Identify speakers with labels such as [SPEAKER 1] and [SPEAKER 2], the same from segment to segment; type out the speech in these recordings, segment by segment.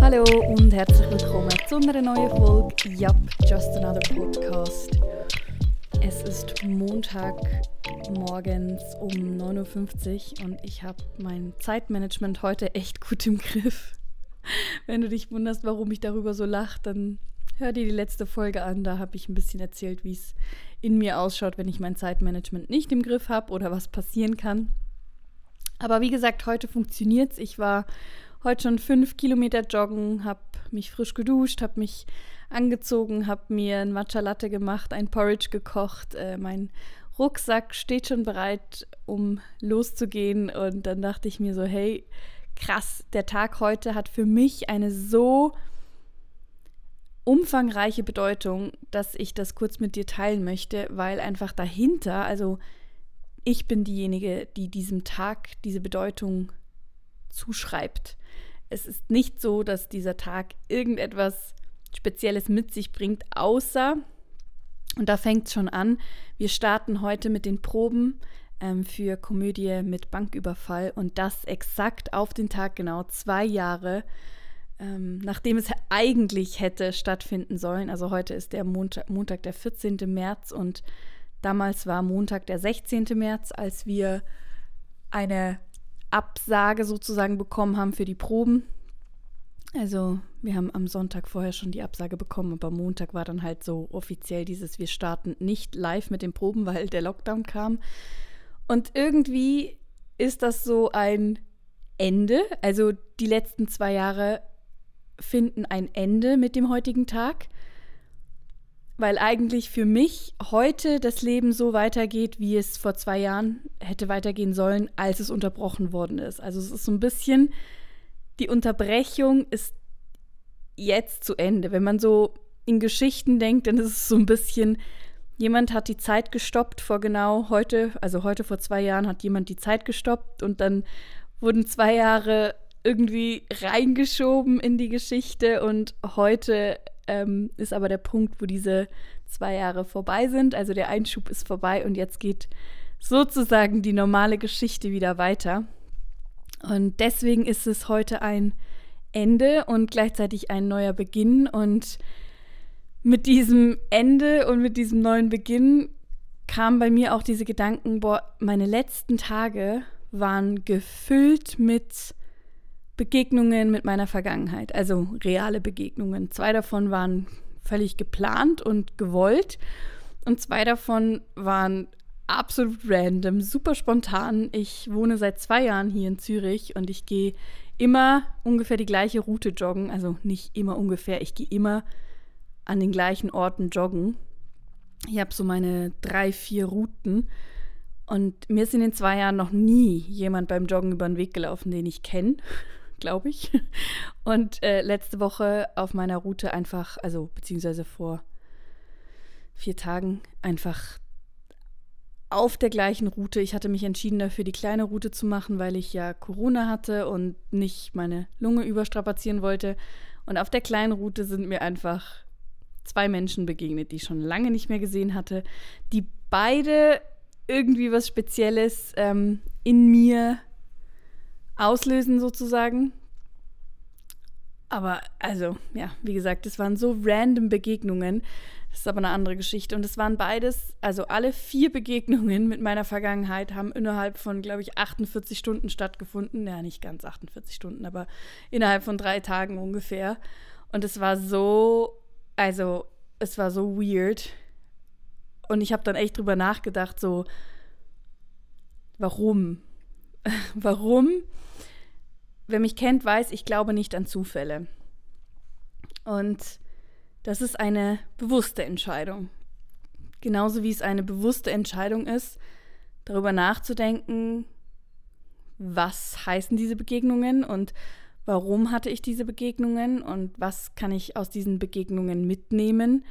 [SPEAKER 1] Hallo und herzlich willkommen zu einer neuen Folge Yup, Just Another Podcast. Es ist Montag morgens um 9.50 Uhr und ich habe mein Zeitmanagement heute echt gut im Griff. Wenn du dich wunderst, warum ich darüber so lache, dann hör dir die letzte Folge an. Da habe ich ein bisschen erzählt, wie es in mir ausschaut, wenn ich mein Zeitmanagement nicht im Griff habe oder was passieren kann. Aber wie gesagt, heute funktioniert es. Ich war heute schon fünf Kilometer joggen, habe mich frisch geduscht, habe mich angezogen, habe mir ein Matcha Latte gemacht, ein Porridge gekocht. Äh, mein Rucksack steht schon bereit, um loszugehen. Und dann dachte ich mir so, hey, krass, der Tag heute hat für mich eine so umfangreiche Bedeutung, dass ich das kurz mit dir teilen möchte, weil einfach dahinter, also ich bin diejenige, die diesem Tag diese Bedeutung zuschreibt. Es ist nicht so, dass dieser Tag irgendetwas Spezielles mit sich bringt, außer, und da fängt es schon an, wir starten heute mit den Proben ähm, für Komödie mit Banküberfall und das exakt auf den Tag genau zwei Jahre, ähm, nachdem es eigentlich hätte stattfinden sollen. Also heute ist der Montag, Montag, der 14. März und damals war Montag, der 16. März, als wir eine Absage sozusagen bekommen haben für die Proben. Also wir haben am Sonntag vorher schon die Absage bekommen, aber Montag war dann halt so offiziell dieses, wir starten nicht live mit den Proben, weil der Lockdown kam. Und irgendwie ist das so ein Ende. Also die letzten zwei Jahre finden ein Ende mit dem heutigen Tag, weil eigentlich für mich heute das Leben so weitergeht, wie es vor zwei Jahren hätte weitergehen sollen, als es unterbrochen worden ist. Also es ist so ein bisschen die Unterbrechung ist jetzt zu Ende. Wenn man so in Geschichten denkt, dann ist es so ein bisschen, jemand hat die Zeit gestoppt vor genau heute, also heute vor zwei Jahren hat jemand die Zeit gestoppt und dann wurden zwei Jahre irgendwie reingeschoben in die Geschichte und heute ähm, ist aber der Punkt, wo diese zwei Jahre vorbei sind. Also der Einschub ist vorbei und jetzt geht sozusagen die normale Geschichte wieder weiter. Und deswegen ist es heute ein Ende und gleichzeitig ein neuer Beginn. Und mit diesem Ende und mit diesem neuen Beginn kamen bei mir auch diese Gedanken, boah, meine letzten Tage waren gefüllt mit Begegnungen mit meiner Vergangenheit, also reale Begegnungen. Zwei davon waren völlig geplant und gewollt und zwei davon waren absolut random, super spontan. Ich wohne seit zwei Jahren hier in Zürich und ich gehe immer ungefähr die gleiche Route joggen. Also nicht immer ungefähr, ich gehe immer an den gleichen Orten joggen. Ich habe so meine drei, vier Routen. Und mir ist in den zwei Jahren noch nie jemand beim Joggen über den Weg gelaufen, den ich kenne, glaube ich. Und äh, letzte Woche auf meiner Route einfach, also beziehungsweise vor vier Tagen, einfach auf der gleichen Route. Ich hatte mich entschieden dafür, die kleine Route zu machen, weil ich ja Corona hatte und nicht meine Lunge überstrapazieren wollte. Und auf der kleinen Route sind mir einfach zwei Menschen begegnet, die ich schon lange nicht mehr gesehen hatte, die beide irgendwie was Spezielles ähm, in mir auslösen sozusagen. Aber also, ja, wie gesagt, es waren so random Begegnungen. Das ist aber eine andere Geschichte. Und es waren beides, also alle vier Begegnungen mit meiner Vergangenheit haben innerhalb von, glaube ich, 48 Stunden stattgefunden. Ja, nicht ganz 48 Stunden, aber innerhalb von drei Tagen ungefähr. Und es war so, also es war so weird. Und ich habe dann echt drüber nachgedacht, so, warum? warum? Wer mich kennt, weiß, ich glaube nicht an Zufälle. Und das ist eine bewusste Entscheidung. Genauso wie es eine bewusste Entscheidung ist, darüber nachzudenken, was heißen diese Begegnungen und warum hatte ich diese Begegnungen und was kann ich aus diesen Begegnungen mitnehmen.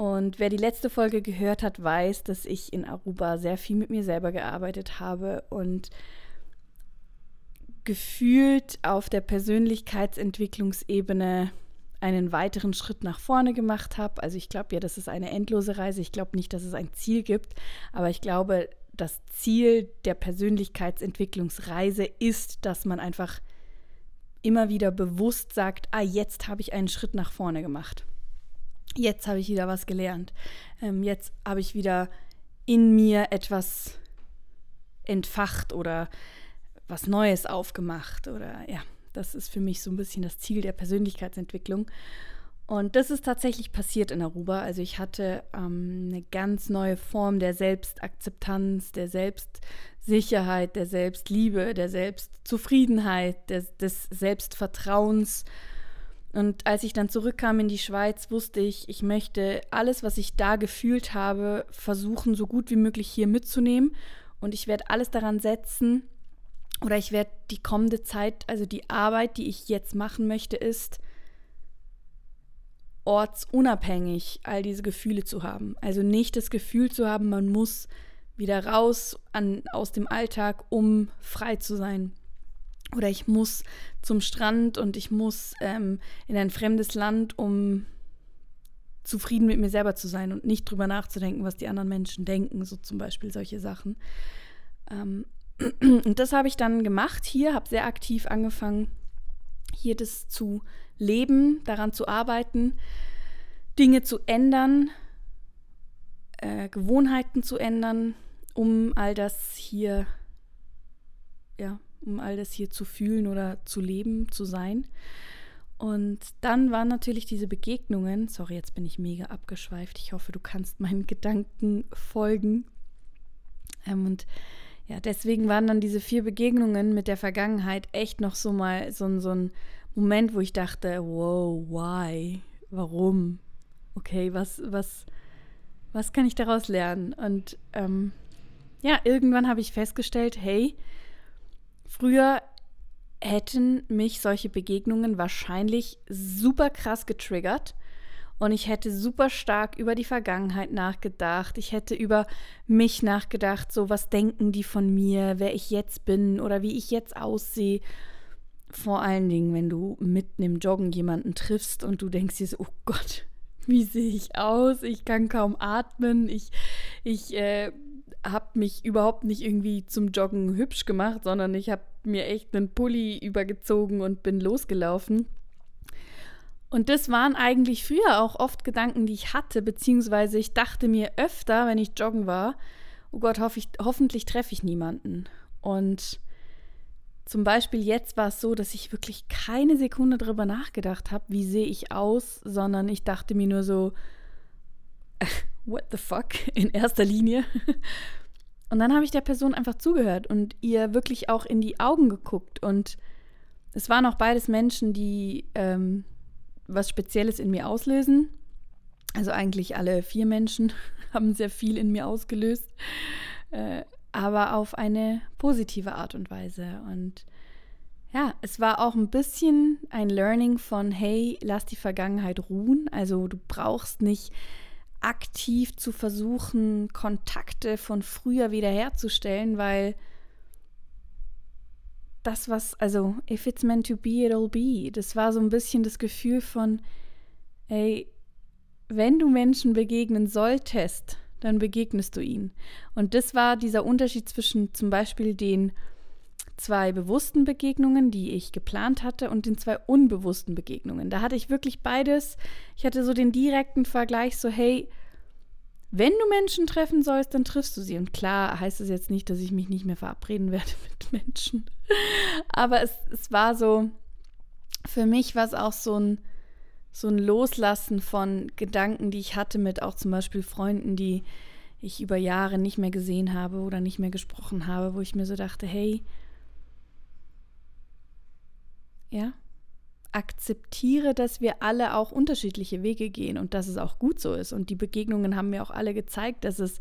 [SPEAKER 1] Und wer die letzte Folge gehört hat, weiß, dass ich in Aruba sehr viel mit mir selber gearbeitet habe und gefühlt auf der Persönlichkeitsentwicklungsebene einen weiteren Schritt nach vorne gemacht habe. Also ich glaube ja, das ist eine endlose Reise. Ich glaube nicht, dass es ein Ziel gibt, aber ich glaube, das Ziel der Persönlichkeitsentwicklungsreise ist, dass man einfach immer wieder bewusst sagt, ah, jetzt habe ich einen Schritt nach vorne gemacht. Jetzt habe ich wieder was gelernt. Ähm, jetzt habe ich wieder in mir etwas entfacht oder was Neues aufgemacht oder ja, das ist für mich so ein bisschen das Ziel der Persönlichkeitsentwicklung. Und das ist tatsächlich passiert in Aruba. Also ich hatte ähm, eine ganz neue Form der Selbstakzeptanz, der Selbstsicherheit, der Selbstliebe, der Selbstzufriedenheit, des, des Selbstvertrauens. Und als ich dann zurückkam in die Schweiz, wusste ich, ich möchte alles, was ich da gefühlt habe, versuchen, so gut wie möglich hier mitzunehmen. Und ich werde alles daran setzen, oder ich werde die kommende Zeit, also die Arbeit, die ich jetzt machen möchte, ist, ortsunabhängig all diese Gefühle zu haben. Also nicht das Gefühl zu haben, man muss wieder raus an, aus dem Alltag, um frei zu sein. Oder ich muss zum Strand und ich muss ähm, in ein fremdes Land, um zufrieden mit mir selber zu sein und nicht drüber nachzudenken, was die anderen Menschen denken, so zum Beispiel solche Sachen. Ähm, und das habe ich dann gemacht hier, habe sehr aktiv angefangen, hier das zu leben, daran zu arbeiten, Dinge zu ändern, äh, Gewohnheiten zu ändern, um all das hier, ja, um all das hier zu fühlen oder zu leben, zu sein. Und dann waren natürlich diese Begegnungen, sorry, jetzt bin ich mega abgeschweift, ich hoffe, du kannst meinen Gedanken folgen. Ähm, und ja, deswegen waren dann diese vier Begegnungen mit der Vergangenheit echt noch so mal so, so ein Moment, wo ich dachte, wow, why? Warum? Okay, was, was, was kann ich daraus lernen? Und ähm, ja, irgendwann habe ich festgestellt, hey, früher hätten mich solche Begegnungen wahrscheinlich super krass getriggert und ich hätte super stark über die Vergangenheit nachgedacht. Ich hätte über mich nachgedacht, so was denken die von mir, wer ich jetzt bin oder wie ich jetzt aussehe. Vor allen Dingen, wenn du mitten im Joggen jemanden triffst und du denkst dir so, oh Gott, wie sehe ich aus? Ich kann kaum atmen. Ich, ich äh, habe mich überhaupt nicht irgendwie zum Joggen hübsch gemacht, sondern ich habe mir echt einen Pulli übergezogen und bin losgelaufen. Und das waren eigentlich früher auch oft Gedanken, die ich hatte, beziehungsweise ich dachte mir öfter, wenn ich joggen war, oh Gott, hoff ich, hoffentlich treffe ich niemanden. Und zum Beispiel jetzt war es so, dass ich wirklich keine Sekunde darüber nachgedacht habe, wie sehe ich aus, sondern ich dachte mir nur so, what the fuck, in erster Linie. Und dann habe ich der Person einfach zugehört und ihr wirklich auch in die Augen geguckt. Und es waren auch beides Menschen, die ähm, was Spezielles in mir auslösen. Also eigentlich alle vier Menschen haben sehr viel in mir ausgelöst, äh, aber auf eine positive Art und Weise. Und ja, es war auch ein bisschen ein Learning von, hey, lass die Vergangenheit ruhen. Also du brauchst nicht aktiv zu versuchen, Kontakte von früher wiederherzustellen, weil das, was, also, if it's meant to be, it'll be. Das war so ein bisschen das Gefühl von, ey, wenn du Menschen begegnen solltest, dann begegnest du ihnen. Und das war dieser Unterschied zwischen zum Beispiel den zwei bewussten Begegnungen, die ich geplant hatte, und den zwei unbewussten Begegnungen. Da hatte ich wirklich beides. Ich hatte so den direkten Vergleich, so hey, wenn du Menschen treffen sollst, dann triffst du sie. Und klar heißt es jetzt nicht, dass ich mich nicht mehr verabreden werde mit Menschen. Aber es, es war so, für mich war es auch so ein, so ein Loslassen von Gedanken, die ich hatte mit auch zum Beispiel Freunden, die ich über Jahre nicht mehr gesehen habe oder nicht mehr gesprochen habe, wo ich mir so dachte, hey, ja, akzeptiere, dass wir alle auch unterschiedliche Wege gehen und dass es auch gut so ist. Und die Begegnungen haben mir auch alle gezeigt, dass es,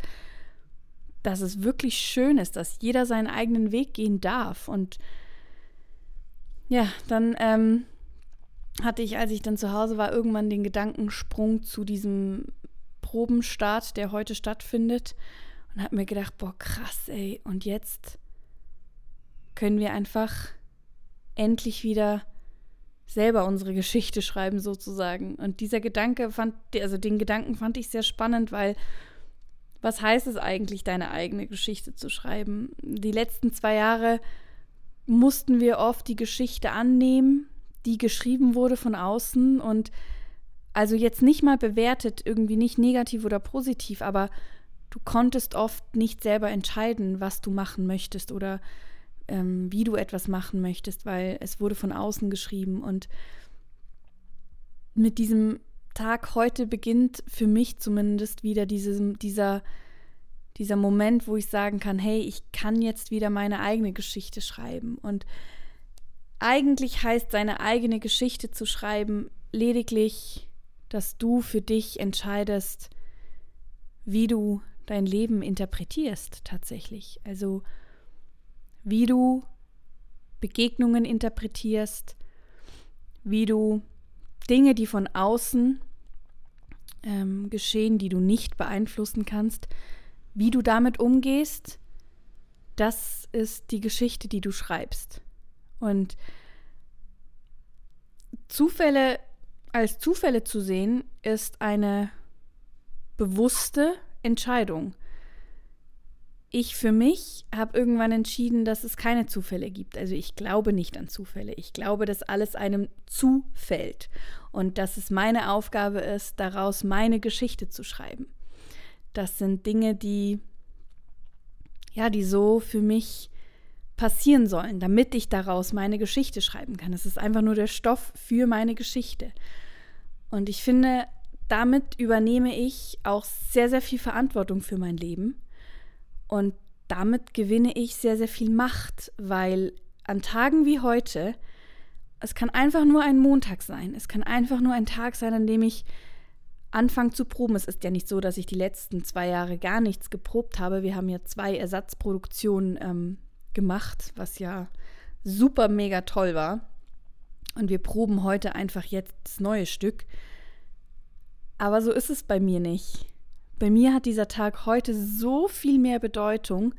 [SPEAKER 1] dass es wirklich schön ist, dass jeder seinen eigenen Weg gehen darf. Und ja, dann ähm, hatte ich, als ich dann zu Hause war, irgendwann den Gedankensprung zu diesem Probenstart, der heute stattfindet. Und habe mir gedacht, boah, krass, ey. Und jetzt können wir einfach endlich wieder selber unsere Geschichte schreiben sozusagen. Und dieser Gedanke fand, also den Gedanken fand ich sehr spannend, weil was heißt es eigentlich, deine eigene Geschichte zu schreiben? Die letzten zwei Jahre mussten wir oft die Geschichte annehmen, die geschrieben wurde von außen und also jetzt nicht mal bewertet, irgendwie nicht negativ oder positiv, aber du konntest oft nicht selber entscheiden, was du machen möchtest oder ähm, wie du etwas machen möchtest, weil es wurde von außen geschrieben. Und mit diesem Tag heute beginnt für mich zumindest wieder dieses, dieser, dieser Moment, wo ich sagen kann, hey, ich kann jetzt wieder meine eigene Geschichte schreiben. Und eigentlich heißt seine eigene Geschichte zu schreiben lediglich, dass du für dich entscheidest, wie du dein Leben interpretierst tatsächlich. Also wie du Begegnungen interpretierst, wie du Dinge, die von außen ähm, geschehen, die du nicht beeinflussen kannst, wie du damit umgehst, das ist die Geschichte, die du schreibst. Und Zufälle als Zufälle zu sehen, ist eine bewusste Entscheidung ich für mich habe irgendwann entschieden, dass es keine Zufälle gibt. Also ich glaube nicht an Zufälle. Ich glaube, dass alles einem zufällt und dass es meine Aufgabe ist, daraus meine Geschichte zu schreiben. Das sind Dinge, die ja, die so für mich passieren sollen, damit ich daraus meine Geschichte schreiben kann. Es ist einfach nur der Stoff für meine Geschichte. Und ich finde, damit übernehme ich auch sehr, sehr viel Verantwortung für mein Leben und damit gewinne ich sehr, sehr viel Macht, weil an Tagen wie heute, es kann einfach nur ein Montag sein. Es kann einfach nur ein Tag sein, an dem ich anfange zu proben. Es ist ja nicht so, dass ich die letzten zwei Jahre gar nichts geprobt habe. Wir haben ja zwei Ersatzproduktionen ähm, gemacht, was ja super mega toll war. Und wir proben heute einfach jetzt das neue Stück. Aber so ist es bei mir nicht. Bei mir hat dieser Tag heute so viel mehr Bedeutung,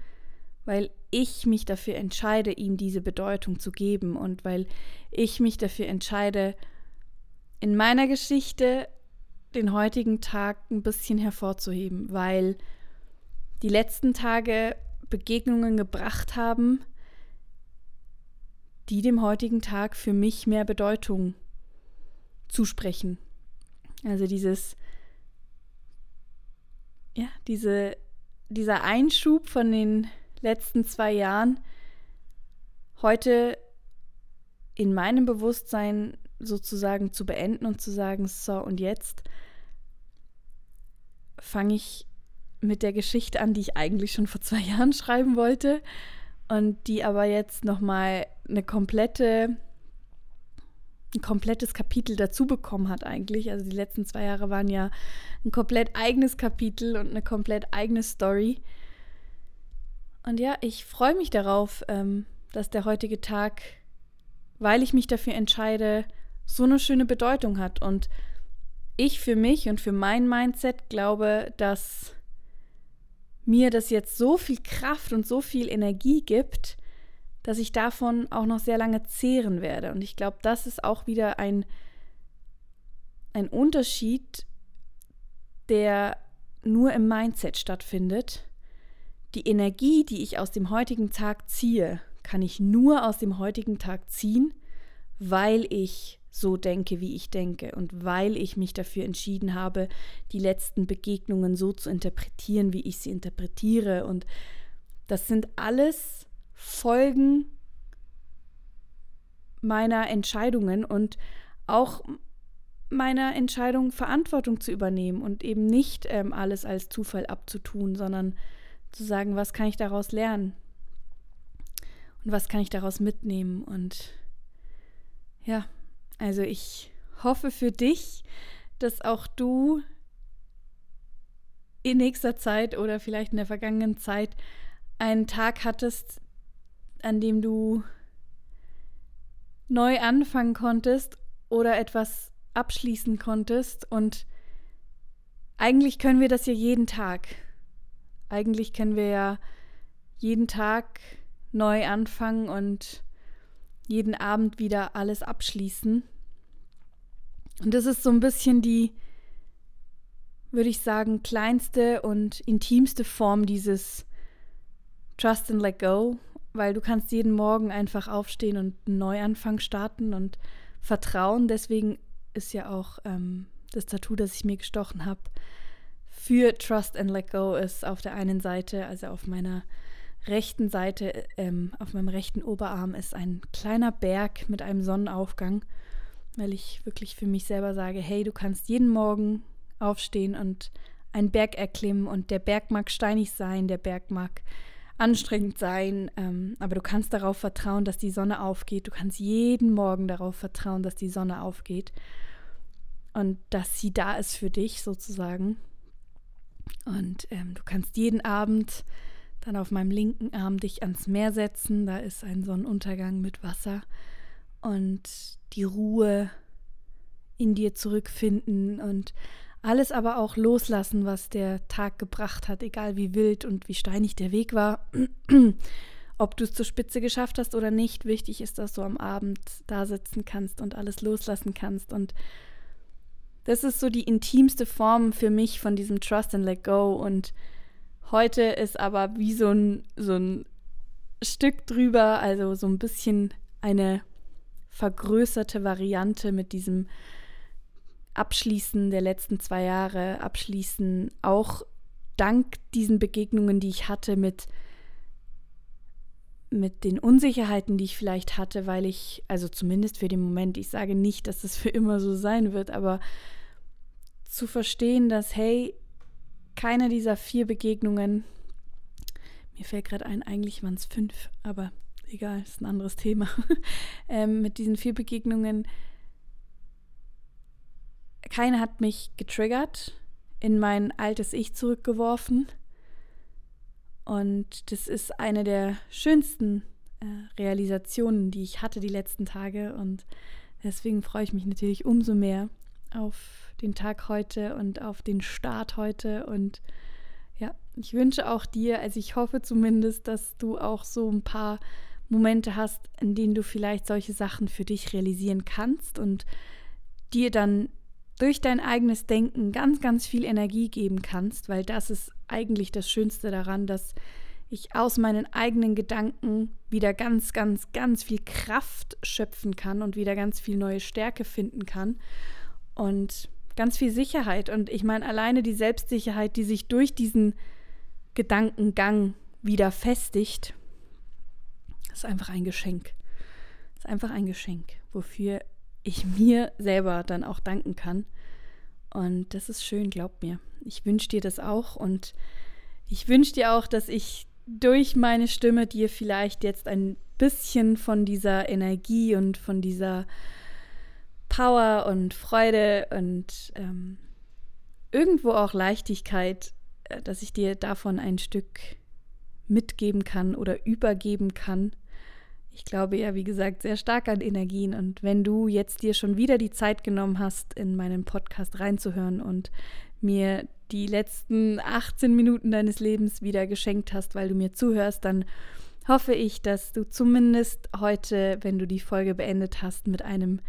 [SPEAKER 1] weil ich mich dafür entscheide, ihm diese Bedeutung zu geben und weil ich mich dafür entscheide, in meiner Geschichte den heutigen Tag ein bisschen hervorzuheben, weil die letzten Tage Begegnungen gebracht haben, die dem heutigen Tag für mich mehr Bedeutung zusprechen. Also dieses ja, diese, dieser Einschub von den letzten zwei Jahren heute in meinem Bewusstsein sozusagen zu beenden und zu sagen, so und jetzt fange ich mit der Geschichte an, die ich eigentlich schon vor zwei Jahren schreiben wollte und die aber jetzt nochmal eine komplette ein komplettes Kapitel dazu bekommen hat eigentlich. Also die letzten zwei Jahre waren ja ein komplett eigenes Kapitel und eine komplett eigene Story. Und ja, ich freue mich darauf, ähm, dass der heutige Tag, weil ich mich dafür entscheide, so eine schöne Bedeutung hat. Und ich für mich und für mein Mindset glaube, dass mir das jetzt so viel Kraft und so viel Energie gibt, dass ich davon auch noch sehr lange zehren werde. Und ich glaube, das ist auch wieder ein, ein Unterschied, der nur im Mindset stattfindet. Die Energie, die ich aus dem heutigen Tag ziehe, kann ich nur aus dem heutigen Tag ziehen, weil ich so denke, wie ich denke und weil ich mich dafür entschieden habe, die letzten Begegnungen so zu interpretieren, wie ich sie interpretiere. Und das sind alles Folgen meiner Entscheidungen und auch meiner Entscheidung Verantwortung zu übernehmen und eben nicht ähm, alles als Zufall abzutun, sondern zu sagen, was kann ich daraus lernen und was kann ich daraus mitnehmen. Und ja, also ich hoffe für dich, dass auch du in nächster Zeit oder vielleicht in der vergangenen Zeit einen Tag hattest, an dem du neu anfangen konntest oder etwas abschließen konntest. Und eigentlich können wir das ja jeden Tag. Eigentlich können wir ja jeden Tag neu anfangen und jeden Abend wieder alles abschließen. Und das ist so ein bisschen die, würde ich sagen, kleinste und intimste Form dieses Trust and Let Go, weil du kannst jeden Morgen einfach aufstehen und einen Neuanfang starten und vertrauen. Deswegen ist ja auch ähm, das Tattoo, das ich mir gestochen habe, für Trust and Let Go ist auf der einen Seite, also auf meiner rechten Seite, ähm, auf meinem rechten Oberarm ist ein kleiner Berg mit einem Sonnenaufgang, weil ich wirklich für mich selber sage, hey, du kannst jeden Morgen aufstehen und einen Berg erklimmen und der Berg mag steinig sein, der Berg mag anstrengend sein, ähm, aber du kannst darauf vertrauen, dass die Sonne aufgeht. Du kannst jeden Morgen darauf vertrauen, dass die Sonne aufgeht und dass sie da ist für dich sozusagen. Und ähm, du kannst jeden Abend dann auf meinem linken Arm dich ans Meer setzen. Da ist ein Sonnenuntergang mit Wasser und die Ruhe in dir zurückfinden und alles aber auch loslassen, was der Tag gebracht hat, egal wie wild und wie steinig der Weg war. Ob du es zur Spitze geschafft hast oder nicht, wichtig ist, dass du am Abend da sitzen kannst und alles loslassen kannst. Und das ist so die intimste Form für mich von diesem Trust and Let Go. Und heute ist aber wie so ein, so ein Stück drüber, also so ein bisschen eine vergrößerte Variante mit diesem Abschließen der letzten zwei Jahre, Abschließen auch dank diesen Begegnungen, die ich hatte mit, mit den Unsicherheiten, die ich vielleicht hatte, weil ich, also zumindest für den Moment, ich sage nicht, dass es für immer so sein wird, aber zu verstehen, dass, hey, keine dieser vier Begegnungen, mir fällt gerade ein, eigentlich waren es fünf, aber egal, ist ein anderes Thema, ähm, mit diesen vier Begegnungen keine hat mich getriggert, in mein altes Ich zurückgeworfen. Und das ist eine der schönsten äh, Realisationen, die ich hatte die letzten Tage. Und deswegen freue ich mich natürlich umso mehr auf den Tag heute und auf den Start heute. Und ja, ich wünsche auch dir, also ich hoffe zumindest, dass du auch so ein paar Momente hast, in denen du vielleicht solche Sachen für dich realisieren kannst und dir dann durch dein eigenes Denken ganz, ganz viel Energie geben kannst, weil das ist eigentlich das Schönste daran, dass ich aus meinen eigenen Gedanken wieder ganz, ganz, ganz viel Kraft schöpfen kann und wieder ganz viel neue Stärke finden kann und ganz viel Sicherheit. Und ich meine, alleine die Selbstsicherheit, die sich durch diesen Gedankengang wieder festigt, ist einfach ein Geschenk. Ist einfach ein Geschenk, wofür ich mir selber dann auch danken kann. Und das ist schön, glaub mir. Ich wünsche dir das auch und ich wünsche dir auch, dass ich durch meine Stimme dir vielleicht jetzt ein bisschen von dieser Energie und von dieser Power und Freude und ähm, irgendwo auch Leichtigkeit, äh, dass ich dir davon ein Stück mitgeben kann oder übergeben kann ich glaube ja, wie gesagt, sehr stark an Energien. Und wenn du jetzt dir schon wieder die Zeit genommen hast, in meinen Podcast reinzuhören und mir die letzten 18 Minuten deines Lebens wieder geschenkt hast, weil du mir zuhörst, dann hoffe ich, dass du zumindest heute, wenn du die Folge beendet hast, mit einem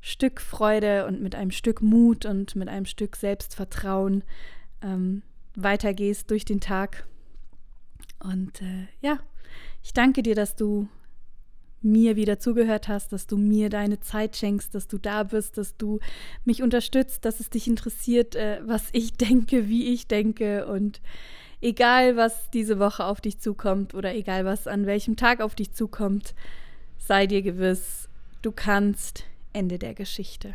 [SPEAKER 1] Stück Freude und mit einem Stück Mut und mit einem Stück Selbstvertrauen ähm, weitergehst durch den Tag. Und äh, ja, ich danke dir, dass du mir wieder zugehört hast, dass du mir deine Zeit schenkst, dass du da bist, dass du mich unterstützt, dass es dich interessiert, äh, was ich denke, wie ich denke und egal was diese Woche auf dich zukommt oder egal was an welchem Tag auf dich zukommt, sei dir gewiss, du kannst Ende der Geschichte.